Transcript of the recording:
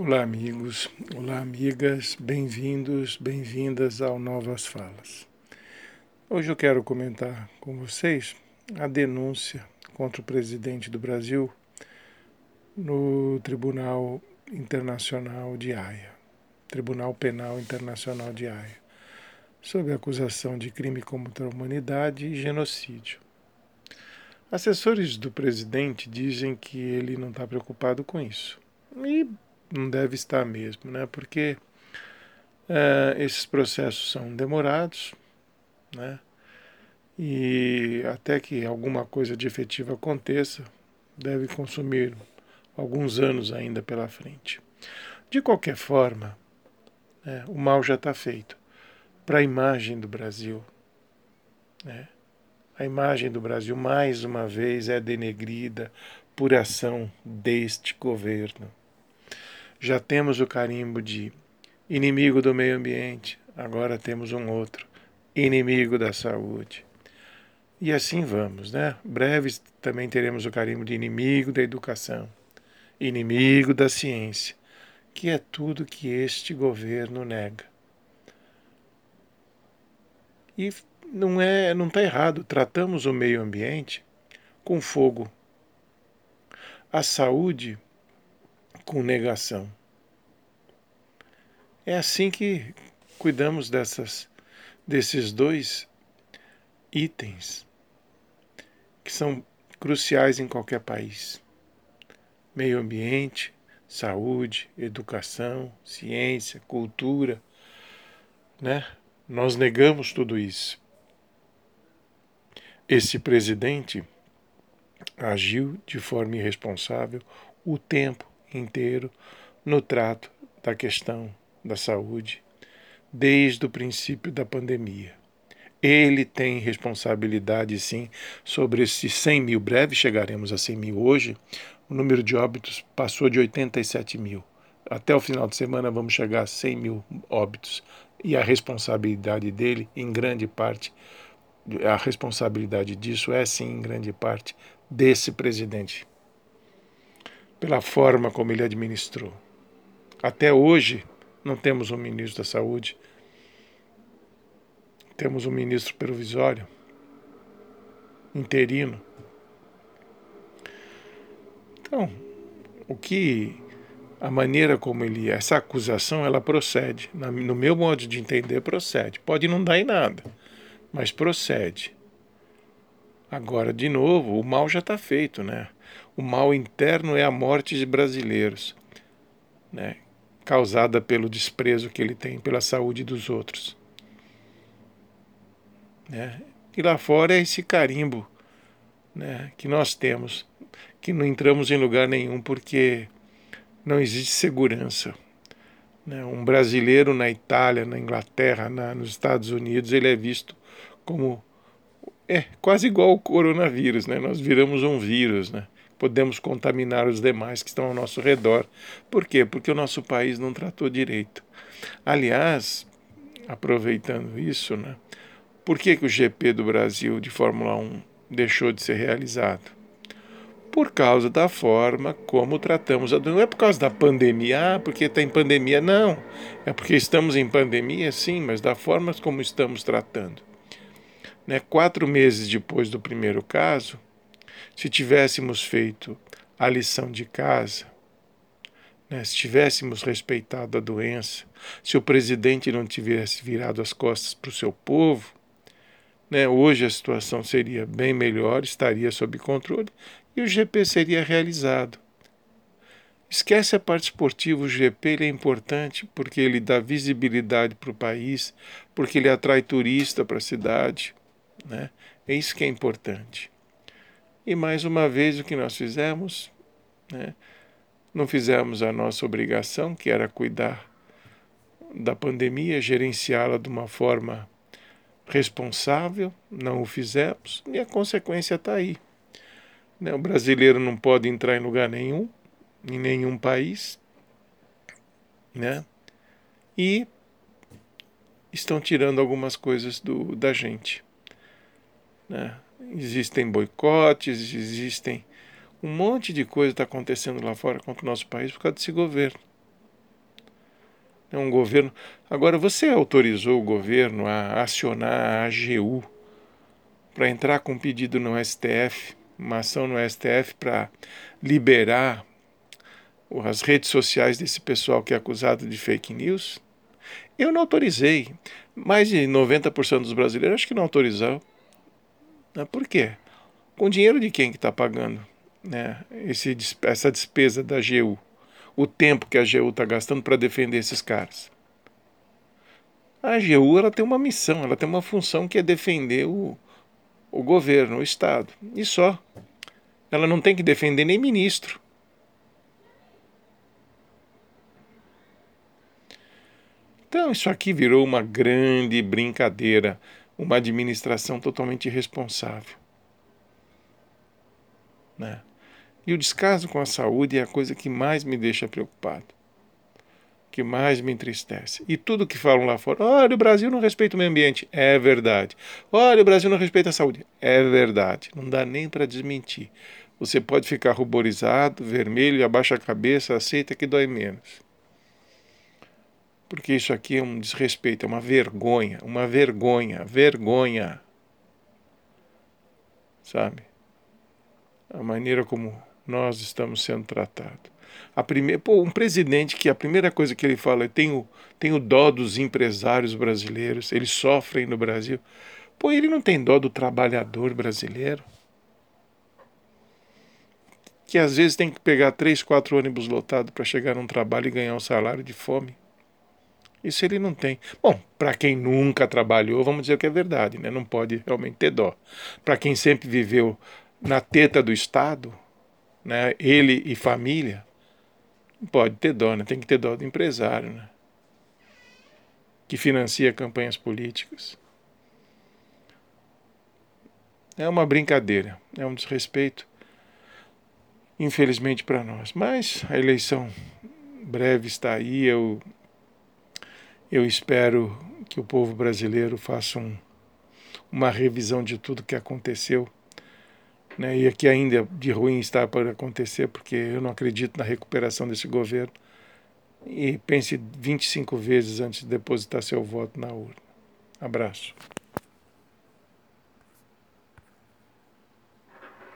Olá, amigos, olá, amigas, bem-vindos, bem-vindas ao Novas Falas. Hoje eu quero comentar com vocês a denúncia contra o presidente do Brasil no Tribunal Internacional de Haia, Tribunal Penal Internacional de Haia, sob acusação de crime contra a humanidade e genocídio. Assessores do presidente dizem que ele não está preocupado com isso. E não deve estar mesmo, né? Porque uh, esses processos são demorados, né? E até que alguma coisa de efetiva aconteça, deve consumir alguns anos ainda pela frente. De qualquer forma, né, o mal já está feito para a imagem do Brasil. Né? A imagem do Brasil, mais uma vez, é denegrida por ação deste governo. Já temos o carimbo de inimigo do meio ambiente, agora temos um outro, inimigo da saúde. E assim vamos, né? Breves também teremos o carimbo de inimigo da educação, inimigo da ciência, que é tudo que este governo nega. E não é, não está errado. Tratamos o meio ambiente com fogo, a saúde com negação. É assim que cuidamos dessas, desses dois itens que são cruciais em qualquer país: meio ambiente, saúde, educação, ciência, cultura, né? Nós negamos tudo isso. Esse presidente agiu de forma irresponsável o tempo inteiro no trato da questão da saúde desde o princípio da pandemia. Ele tem responsabilidade, sim, sobre esses 100 mil. Breve chegaremos a 100 mil. Hoje, o número de óbitos passou de 87 mil. Até o final de semana, vamos chegar a 100 mil óbitos. E a responsabilidade dele, em grande parte, a responsabilidade disso é, sim, em grande parte, desse presidente pela forma como ele administrou. Até hoje, não temos um ministro da Saúde, temos um ministro provisório, interino. Então, o que a maneira como ele essa acusação ela procede, no meu modo de entender procede. Pode não dar em nada, mas procede. Agora, de novo, o mal já está feito, né? O mal interno é a morte de brasileiros, né? causada pelo desprezo que ele tem pela saúde dos outros. Né? E lá fora é esse carimbo né, que nós temos, que não entramos em lugar nenhum porque não existe segurança. Né? Um brasileiro na Itália, na Inglaterra, na, nos Estados Unidos, ele é visto como é quase igual ao coronavírus, né? Nós viramos um vírus, né? Podemos contaminar os demais que estão ao nosso redor. Por quê? Porque o nosso país não tratou direito. Aliás, aproveitando isso, né? Por que, que o GP do Brasil de Fórmula 1 deixou de ser realizado? Por causa da forma como tratamos a Não é por causa da pandemia, ah, porque está em pandemia. Não. É porque estamos em pandemia, sim, mas da forma como estamos tratando. Né? Quatro meses depois do primeiro caso, se tivéssemos feito a lição de casa, né? se tivéssemos respeitado a doença, se o presidente não tivesse virado as costas para o seu povo, né? hoje a situação seria bem melhor, estaria sob controle e o GP seria realizado. Esquece a parte esportiva, o GP é importante porque ele dá visibilidade para o país, porque ele atrai turista para a cidade, né? É isso que é importante. E mais uma vez o que nós fizemos, né? não fizemos a nossa obrigação, que era cuidar da pandemia, gerenciá-la de uma forma responsável, não o fizemos, e a consequência está aí. Né? O brasileiro não pode entrar em lugar nenhum, em nenhum país, né? e estão tirando algumas coisas do, da gente. Né? Existem boicotes, existem um monte de coisa está acontecendo lá fora contra o nosso país por causa desse governo. É um governo. Agora, você autorizou o governo a acionar a AGU para entrar com um pedido no STF, uma ação no STF para liberar as redes sociais desse pessoal que é acusado de fake news? Eu não autorizei. Mais de 90% dos brasileiros acho que não autorizaram. Por quê? Com dinheiro de quem que está pagando né, esse, essa despesa da AGU? O tempo que a AGU está gastando para defender esses caras? A AGU ela tem uma missão, ela tem uma função que é defender o, o governo, o Estado. E só. Ela não tem que defender nem ministro. Então, isso aqui virou uma grande brincadeira, uma administração totalmente irresponsável. Né? E o descaso com a saúde é a coisa que mais me deixa preocupado, que mais me entristece. E tudo que falam lá fora, olha, o Brasil não respeita o meio ambiente, é verdade. Olha, o Brasil não respeita a saúde, é verdade. Não dá nem para desmentir. Você pode ficar ruborizado, vermelho, abaixa a cabeça, aceita que dói menos porque isso aqui é um desrespeito, é uma vergonha, uma vergonha, vergonha. Sabe? A maneira como nós estamos sendo tratados. A primeira, pô, um presidente que a primeira coisa que ele fala é tenho, tenho dó dos empresários brasileiros, eles sofrem no Brasil. Pô, ele não tem dó do trabalhador brasileiro? Que às vezes tem que pegar três, quatro ônibus lotados para chegar num trabalho e ganhar um salário de fome. Isso ele não tem. Bom, para quem nunca trabalhou, vamos dizer que é verdade, né? não pode realmente ter dó. Para quem sempre viveu na teta do Estado, né? ele e família, pode ter dó, né? tem que ter dó do empresário, né? que financia campanhas políticas. É uma brincadeira, é um desrespeito, infelizmente para nós. Mas a eleição breve está aí, eu eu espero que o povo brasileiro faça um, uma revisão de tudo que aconteceu. Né, e aqui ainda de ruim está para acontecer, porque eu não acredito na recuperação desse governo. E pense 25 vezes antes de depositar seu voto na urna. Abraço.